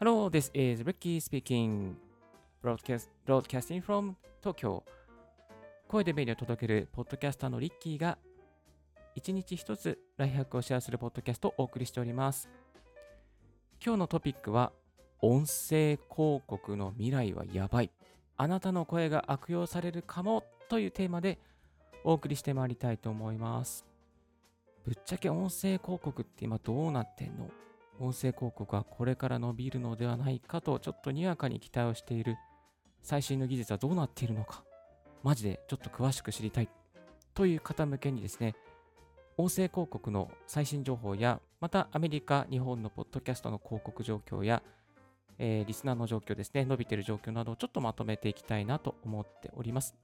Hello, this is Ricky speaking. broadcasting from Tokyo. 声でメディを届けるポッドキャスターのリッキーが一日一つライフハックをシェアするポッドキャストをお送りしております。今日のトピックは音声広告の未来はやばい。あなたの声が悪用されるかもというテーマでお送りしてまいりたいと思います。ぶっちゃけ音声広告って今どうなってんの？音声広告はこれから伸びるのではないかとちょっとにわかに期待をしている最新の技術はどうなっているのかマジでちょっと詳しく知りたい。という方向けにですね音声広告の最新情報やまたアメリカ、日本のポッドキャストの広告状況や、えーリスナーの状況ですね伸びている状況などをちょっとまとめていきたいなと思っております。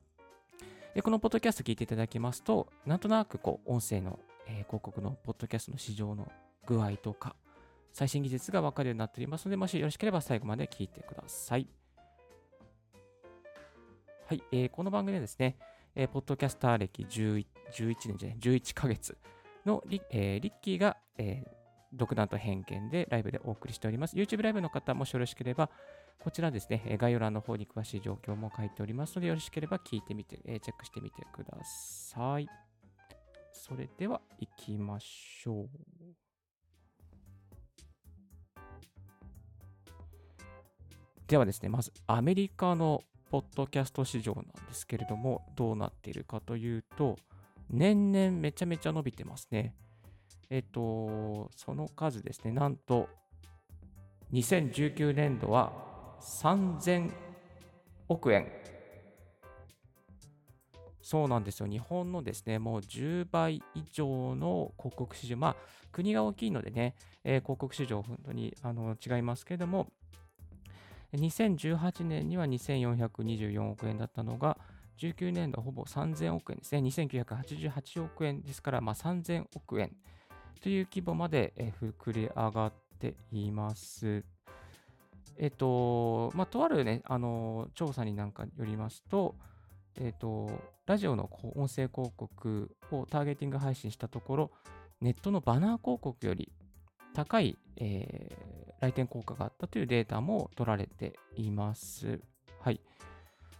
でこのポッドキャスト聞いていただきますとなんとなくこう音声の、えー広告のポッドキャストの市場の具合とか最新技術が分かるようになっておりますので、もしよろしければ最後まで聞いてください。はい、えーこの番組はですね、えーポッドキャスター歴11 11年じゃない、11ヶ月のリ,、えーリッキーが、えー独断と偏見でライブでお送りしております。YouTube ライブの方、もしよろしければ、こちらですね、概要欄の方に詳しい状況も書いておりますので、よろしければ聞いてみて、えチェックしてみてください。それでは行きましょう。ではですね、まずアメリカのポッドキャスト市場なんですけれども、どうなっているかというと、年々めちゃめちゃ伸びてますね。えっと、その数ですね、なんと、2019年度は3000億円。そうなんですよ。日本のですね、もう10倍以上の広告市場、まあ、国が大きいのでね、えー広告市場、本当にあの違いますけれども、2018年には2424億円だったのが、19年度ほぼ3000億円ですね。2988億円ですから、まあ、3000億円という規模まで膨れ上がっています。えっと、まあ、とあるね、あの、調査になんかよりますと、えっと、ラジオの音声広告をターゲティング配信したところ、ネットのバナー広告より高い、え来店効果があったというデータも取られています。はい。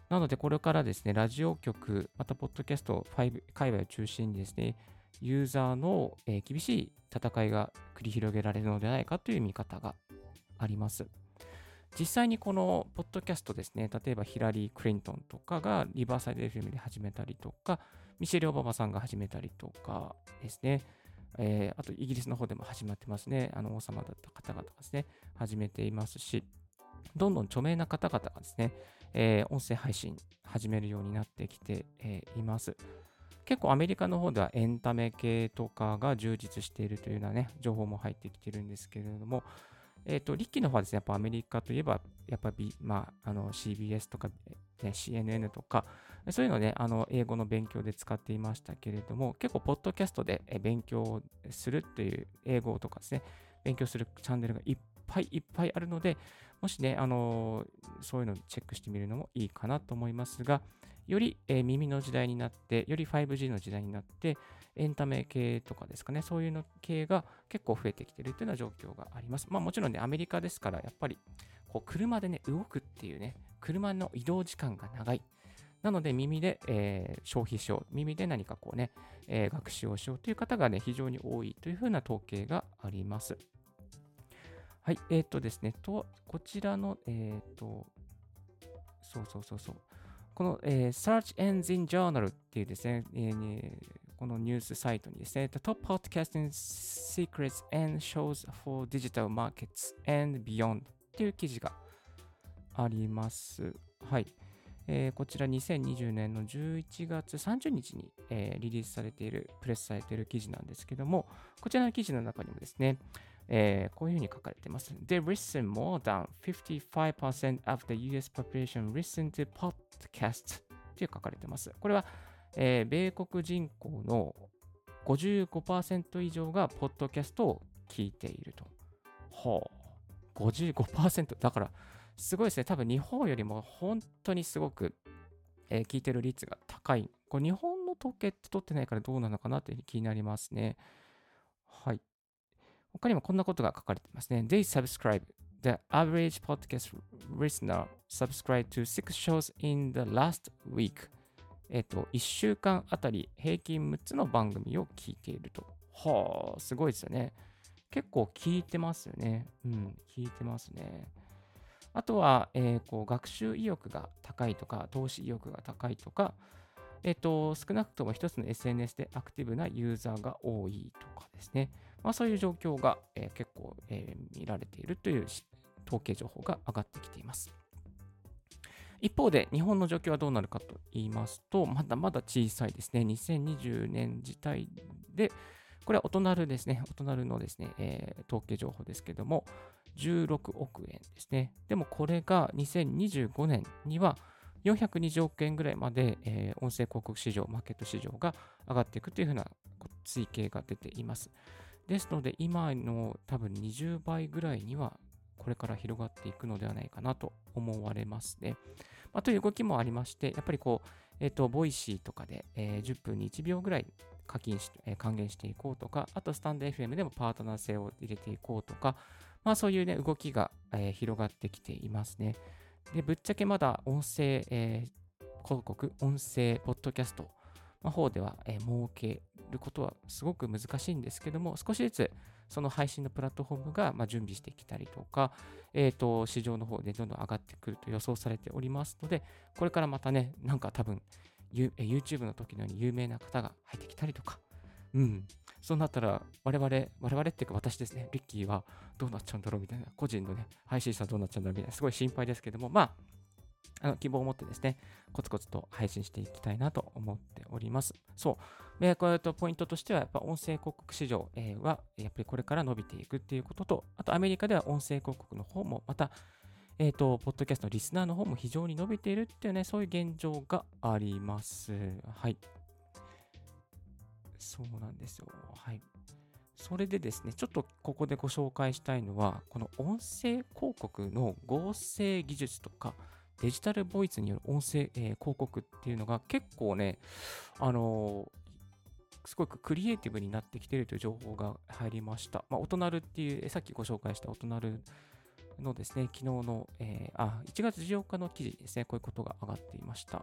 なので、これからですね、ラジオ局、また、ポッドキャスト5界隈を中心にですね、ユーザーの、えー厳しい戦いが繰り広げられるのではないかという見方があります。実際にこのポッドキャストですね、例えばヒラリー・クリントンとかがリバーサイド FM で始めたりとか、ミシェル・オバマさんが始めたりとかですね、えーあとイギリスの方でも始まってますね。あの王様だった方々がですね、始めていますし、どんどん著名な方々がですね、えー音声配信始めるようになってきて、えーいます。結構アメリカの方ではエンタメ系とかが充実しているというようなね、情報も入ってきてるんですけれども、えっ、と、リッキーの方はですね、やっぱアメリカといえば、やっぱ、B まあ、あの CBS とか、ね、CNN とか、そういうのをね、あの、英語の勉強で使っていましたけれども、結構、ポッドキャストで勉強するっていう、英語とかですね、勉強するチャンネルがいっぱいいっぱいあるので、もしね、あのそういうのをチェックしてみるのもいいかなと思いますが、より、耳の時代になって、より 5G の時代になって、エンタメ系とかですかね、そういうの系が結構増えてきてるというような状況があります。まあもちろんね、アメリカですから、やっぱりこう車でね、動くっていうね、車の移動時間が長い。なので耳で、えー消費しよう、耳で何かこうね、えー学習をしようという方がね、非常に多いというふうな統計があります。はい、えっ、とですね、と、こちらの、えっ、と、そうそうそうそう。この、えー Search Engine Journal っていうですね、えーこのニュースサイトにですね、The Top Podcasting Secrets and Shows for Digital Markets and Beyond っていう記事があります。はい。えーこちら2020年の11月30日に、えーリリースされている、プレスされている記事なんですけども、こちらの記事の中にもですね、えーこういうふうに書かれています。They listen more than 55% of the US population listen to podcasts って書かれています。これは、えー米国人口の55%以上がポッドキャストを聞いていると。ほう。55%。だから、すごいですね。多分日本よりも本当にすごく、えー聞いてる率が高い。これ日本の統計って取ってないからどうなのかなというふうに気になりますね。はい。他にもこんなことが書かれてますね。They subscribe. The average podcast listener subscribed to six shows in the last week. えっと、1週間あたり平均6つの番組を聞いていると。はあ、すごいですよね。結構聞いてますよね。うん、聞いてますね。あとは、えー、こう学習意欲が高いとか、投資意欲が高いとか、え、ー、と、少なくとも一つの SNS でアクティブなユーザーが多いとかですね。まあ、そういう状況が、えー、結構、えー、見られているという統計情報が上がってきています。一方で日本の状況はどうなるかと言いますと、まだまだ小さいですね。2020年自体で、これは大人ですね。大人のですね、えー、統計情報ですけども、16億円ですね。でもこれが2025年には420億円ぐらいまで、えー、音声広告市場、マーケット市場が上がっていくというふうな推計が出ています。ですので、今の多分20倍ぐらいにはこれから広がっていくのではないかなと思われますね。まあ、という動きもありまして、やっぱりこう、えっ、ー、と、 Voicy とかで、えー、10分に1秒ぐらい課金し、えー、還元していこうとか、あとスタンド FM でもパートナー制を入れていこうとか、まあそういうね、動きが、えー、広がってきていますね。で、ぶっちゃけまだ音声、えー、広告、音声、ポッドキャストの方では、えー、儲けることはすごく難しいんですけども、少しずつその配信のプラットフォームが、まあ、準備してきたりとか、えっ、ー、と、市場の方でどんどん上がってくると予想されておりますので、これからまたね、なんか多分、YouTube の時のように有名な方が入ってきたりとか、うん。そうなったら、我々、我々っていうか私ですね、リッキーはどうなっちゃうんだろうみたいな、個人のね、配信者どうなっちゃうんだろうみたいな、すごい心配ですけども、まあ、あの希望を持ってですね、コツコツと配信していきたいなと思っております。そう。で、これとポイントとしては、やっぱ音声広告市場、えは、やっぱりこれから伸びていくっていうことと、あとアメリカでは音声広告の方も、また、えっ、ー、と、ポッドキャストのリスナーの方も非常に伸びているっていうね、そういう現状があります。はい。そうなんですよ。はい。それでですね、ちょっとここでご紹介したいのは、この音声広告の合成技術とか、デジタルボイスによる音声、えー、広告っていうのが結構ね、あのー、すごくクリエイティブになってきているという情報が入りました。まあ、オトナルっていう、さっきご紹介したオトナルのですね、昨日の、えー、あ、1月14日の記事ですね、こういうことが上がっていました。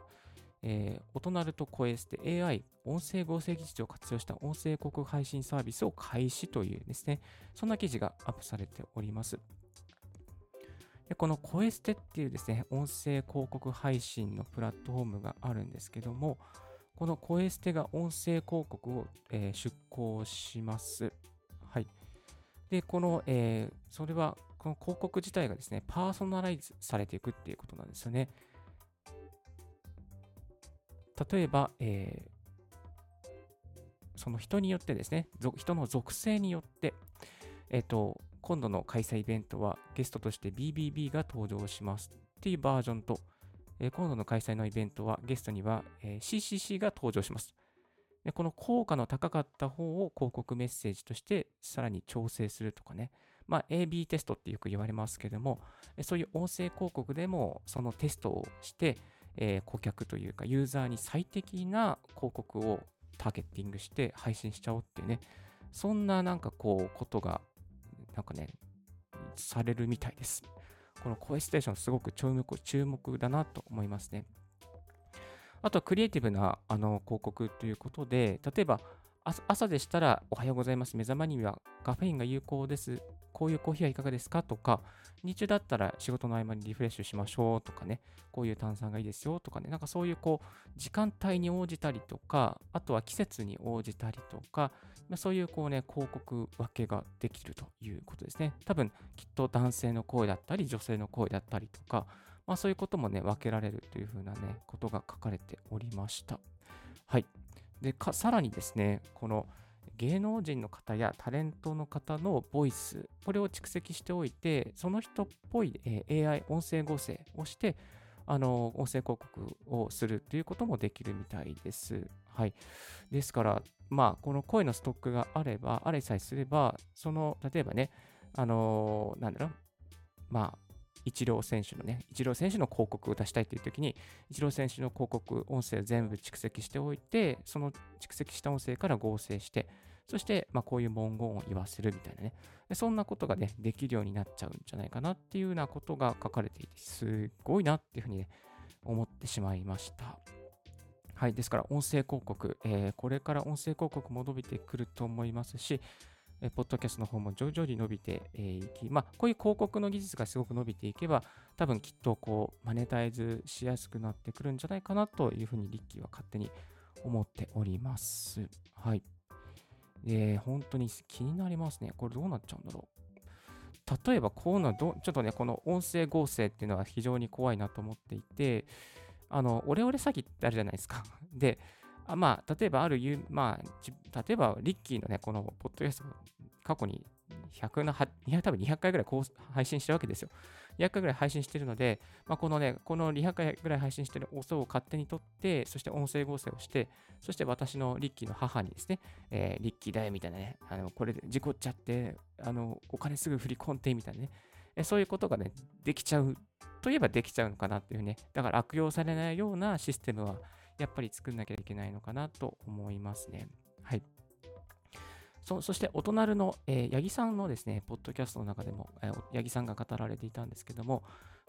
えー、オトナルとコエステ AI 音声合成技術を活用した音声広告配信サービスを開始というですね、そんな記事がアップされております。でこのコエステっていうですね、音声広告配信のプラットフォームがあるんですけども、このコエステが音声広告を、えー、出稿します。はい。で、この、えー、それは、この広告自体がですね、パーソナライズされていくっていうことなんですよね。例えば、えー、その人によってですね、人の属性によって、えっ、ー、と、今度の開催イベントはゲストとして BBB が登場しますっていうバージョンと、えー、今度の開催のイベントはゲストには、えー、CCC が登場します。でこの効果の高かった方を広告メッセージとしてさらに調整するとかね、まあ、AB テストってよく言われますけども、そういう音声広告でもそのテストをして、えー、顧客というかユーザーに最適な広告をターゲッティングして配信しちゃおうっていうね、そんななんかこうことがなんかね、されるみたいです。この声ステーションすごく注目注目だなと思いますね。あとはクリエイティブなあの広告ということで、例えば朝でしたらおはようございます。目覚まにはカフェインが有効です。こういうコーヒーはいかがですか？とか、日中だったら仕事の合間にリフレッシュしましょうとかね、こういう炭酸がいいですよとかね、なんかそういうこう、時間帯に応じたりとか、あとは季節に応じたりとか、そういうこうね、広告分けができるということですね。多分、きっと男性の声だったり、女性の声だったりとか、まあそういうこともね、分けられるというふうなね、ことが書かれておりました。はい。で、かさらにですね、この、芸能人の方やタレントの方のボイス、これを蓄積しておいて、その人っぽい、AI 音声合成をして、あの、音声広告をするということもできるみたいです。はい。ですから、まあ、この声のストックがあれば、あれさえすれば、その、例えばね、あの、なんだろう、まあ、イチロー選手のね、イチロー選手の広告を出したいという時に、イチロー選手の広告音声を全部蓄積しておいて、その蓄積した音声から合成して、そして、まあ、こういう文言を言わせるみたいなね。そんなことがね、できるようになっちゃうんじゃないかなっていうようなことが書かれていて、すごいなっていうふうにね、思ってしまいました。はい。ですから、音声広告、えー、これから音声広告も伸びてくると思いますし、えポッドキャストの方も徐々に伸びていき、まあ、こういう広告の技術がすごく伸びていけば、多分きっとこう、マネタイズしやすくなってくるんじゃないかなというふうにリッキーは勝手に思っております。はい。で、本当に気になりますね。これどうなっちゃうんだろう。例えばこういうのど、ちょっとね、この音声合成っていうのは非常に怖いなと思っていて、あの、オレオレ詐欺ってあるじゃないですか。で、あまあ、例えばある、まあ、例えばリッキーのね、このポッドキャスト過去に100の、200多分200回ぐらい配信してるわけですよ。200回ぐらい配信してるので、まあ、このね、この200回ぐらい配信してる音を勝手に取って、そして音声合成をして、そして私のリッキーの母にですね、えー、リッキーだよみたいなね、あのこれで事故っちゃって、あのお金すぐ振り込んでみたいなね、そういうことがね、できちゃうといえばできちゃうのかなっていうね、だから悪用されないようなシステムはやっぱり作んなきゃいけないのかなと思いますね。はい。そそして、お隣の、えー、八木さんのですね、ポッドキャストの中でも、えー、八木さんが語られていたんですけども、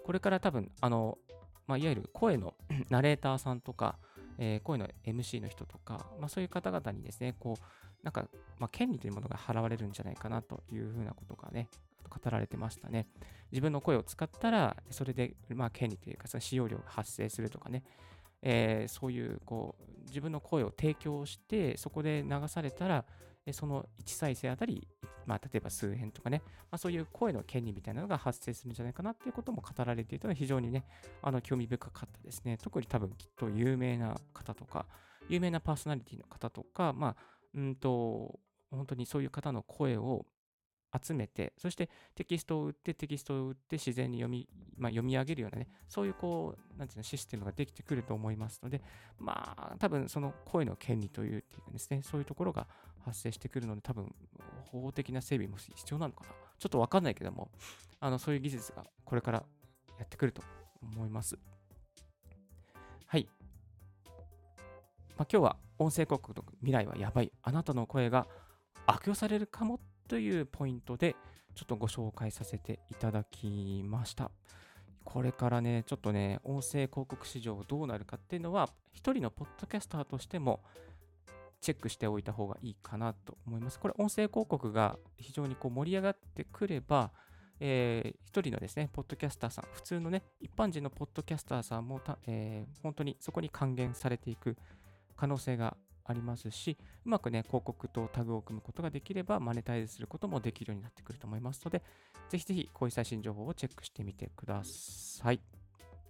これから多分、あの、まあ、いわゆる声の ナレーターさんとか、えー、声の MC の人とか、まあ、そういう方々にですね、こう、なんか、まあ、権利というものが払われるんじゃないかなというふうなことがね、語られてましたね。自分の声を使ったら、それで、まあ、権利というか、その使用料が発生するとかね、えー、そういう、こう、自分の声を提供して、そこで流されたら、その1再生あたり、まあ、例えば数円とかね、まあ、そういう声の権利みたいなのが発生するんじゃないかなっていうことも語られていたのは非常にね、あの興味深かったですね。特に多分きっと有名な方とか、有名なパーソナリティの方とか、まあ、うんと、本当にそういう方の声を集めて、そしてテキストを打って、テキストを打って自然に読み、まあ、読み上げるようなね、そういうこう、なんていうの、システムができてくると思いますので、まあ、多分その声の権利というっていうかですね、そういうところが発生してくるので、多分法的な整備も必要なのかな。ちょっとわかんないけども、あの、そういう技術がこれからやってくると思います。はい。まあ、今日は音声広告の未来はやばい。あなたの声が悪用されるかもというポイントでちょっとご紹介させていただきました。これからね、ちょっとね、音声広告市場どうなるかっていうのは、一人のポッドキャスターとしてもチェックしておいた方がいいかなと思います。これ、音声広告が非常にこう盛り上がってくれば、えー、一人のですね、ポッドキャスターさん、普通のね、一般人のポッドキャスターさんもえー、本当にそこに還元されていく可能性がありますし、うまくね、広告とタグを組むことができれば、マネタイズすることもできるようになってくると思いますので、ぜひぜひこういう最新情報をチェックしてみてください。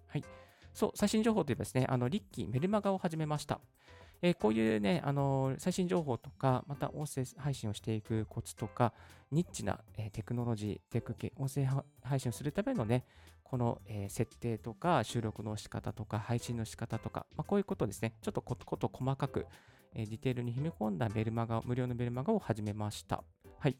はい。そう、最新情報といえばですね、あの、リッキーメルマガを始めました。えー、こういうね、あのー、最新情報とか、また音声配信をしていくコツとか、ニッチな、えー、テクノロジー、テク系、音声配信をするためのね、この、え設定とか、収録の仕方とか、配信の仕方とか、まあ、こういうことですね、ちょっとことこと細かく、えディテールに秘め込んだメルマガ、無料のメルマガを始めました。はい。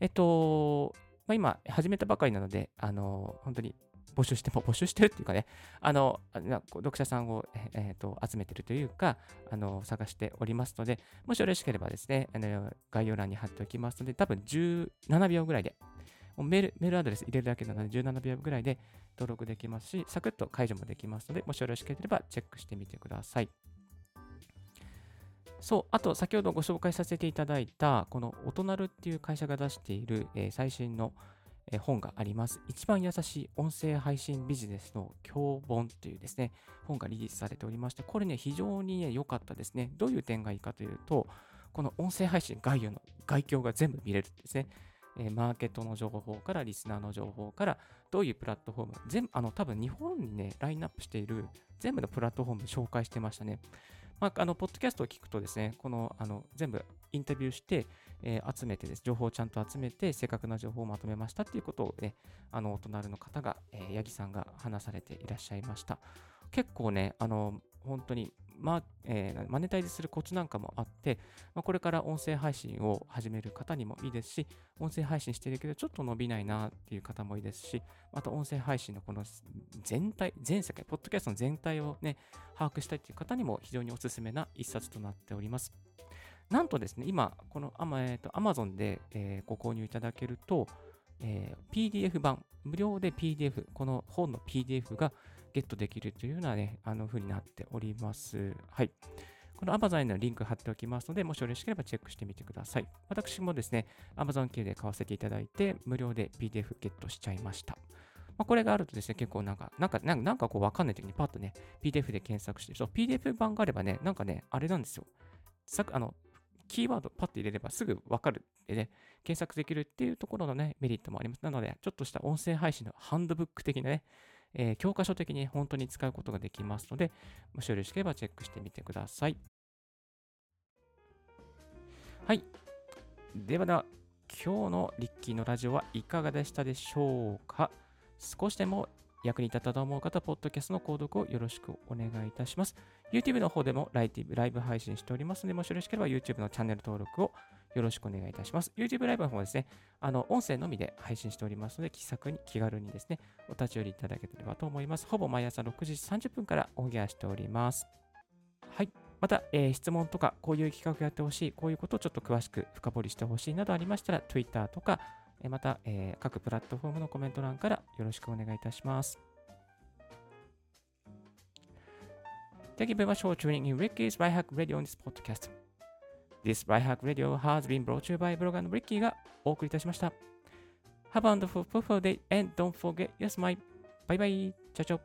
えっと、まあ、今、始めたばかりなので、あの、本当に募集しても、募集してるっていうかね、あの、読者さんを、えーと、集めてるというか、あの、探しておりますので、もしよろしければですね、あの概要欄に貼っておきますので、多分17秒ぐらいで、メールメールアドレス入れるだけなので17秒ぐらいで登録できますし、サクッと解除もできますので、もしよろしければチェックしてみてください。そう、あと先ほどご紹介させていただいた、このオトナルっていう会社が出している、えー、最新の、えー、本があります。一番優しい音声配信ビジネスの教本というですね、本がリリースされておりまして、これね、非常にね、良かったですね。どういう点がいいかというと、この音声配信概要の概況が全部見れるんですね。えー、マーケットの情報からリスナーの情報からどういうプラットフォーム、全、あの、多分日本にね、ラインナップしている全部のプラットフォーム紹介してましたね。まあ、あの、ポッドキャストを聞くとですね、この、あの、全部インタビューして、えー、集めてです、情報をちゃんと集めて、正確な情報をまとめましたっていうことをね、あの、お隣の方が、えー、八木さんが話されていらっしゃいました。結構ね、あの、本当にまえー、マネタイズするコツなんかもあって、まあ、これから音声配信を始める方にもいいですし、音声配信してるけどちょっと伸びないなっていう方もいいですし、また音声配信のこの全体、全世界、ポッドキャストの全体をね、把握したいという方にも非常におすすめな一冊となっております。なんとですね、今、この、Amazon で、え、ご購入いただけると、え、PDF 版、無料で PDF、この本の PDF がゲットできるというようなね、あの風になっております。はい。この Amazon へのリンク貼っておきますので、もしよろしければチェックしてみてください。私もですね、Amazon 系で買わせていただいて、無料で PDF ゲットしちゃいました。まあ、これがあるとですね、結構なんか、なんか、なんかこうわかんない時にパッとね、PDF で検索して、そう、PDF 版があればね、なんかね、あれなんですよ。さあの、キーワードパッと入れればすぐわかるでね、検索できるっていうところのね、メリットもあります。なので、ちょっとした音声配信のハンドブック的なね、えー、教科書的に本当に使うことができますので、もしよろしければチェックしてみてください。はい。ではでは、今日のリッキーのラジオはいかがでしたでしょうか？少しでも役に立ったと思う方、ポッドキャストの購読をよろしくお願いいたします。YouTube の方でもライティブライブ配信しておりますので、もしよろしければ YouTube のチャンネル登録をよろしくお願いいたします。YouTube ライブの方はですね、あの、音声のみで配信しておりますので、気さくに気軽にですね、お立ち寄りいただければと思います。ほぼ毎朝6時30分からオンエアしております。はい。また、えー、質問とか、こういう企画やってほしい、こういうことをちょっと詳しく深掘りしてほしいなどありましたら、Twitter とか、えまた、えー、各プラットフォームのコメント欄からよろしくお願いいたします。Thank you very much for tuning in Ricky's Right Hack Radio on this podcast. This Lifehack Radio has been brought to you by ブロガーのブリッキーがお送りいたしました。Have a wonderful, wonderful day and don't forget your smile. Bye bye. チャチャ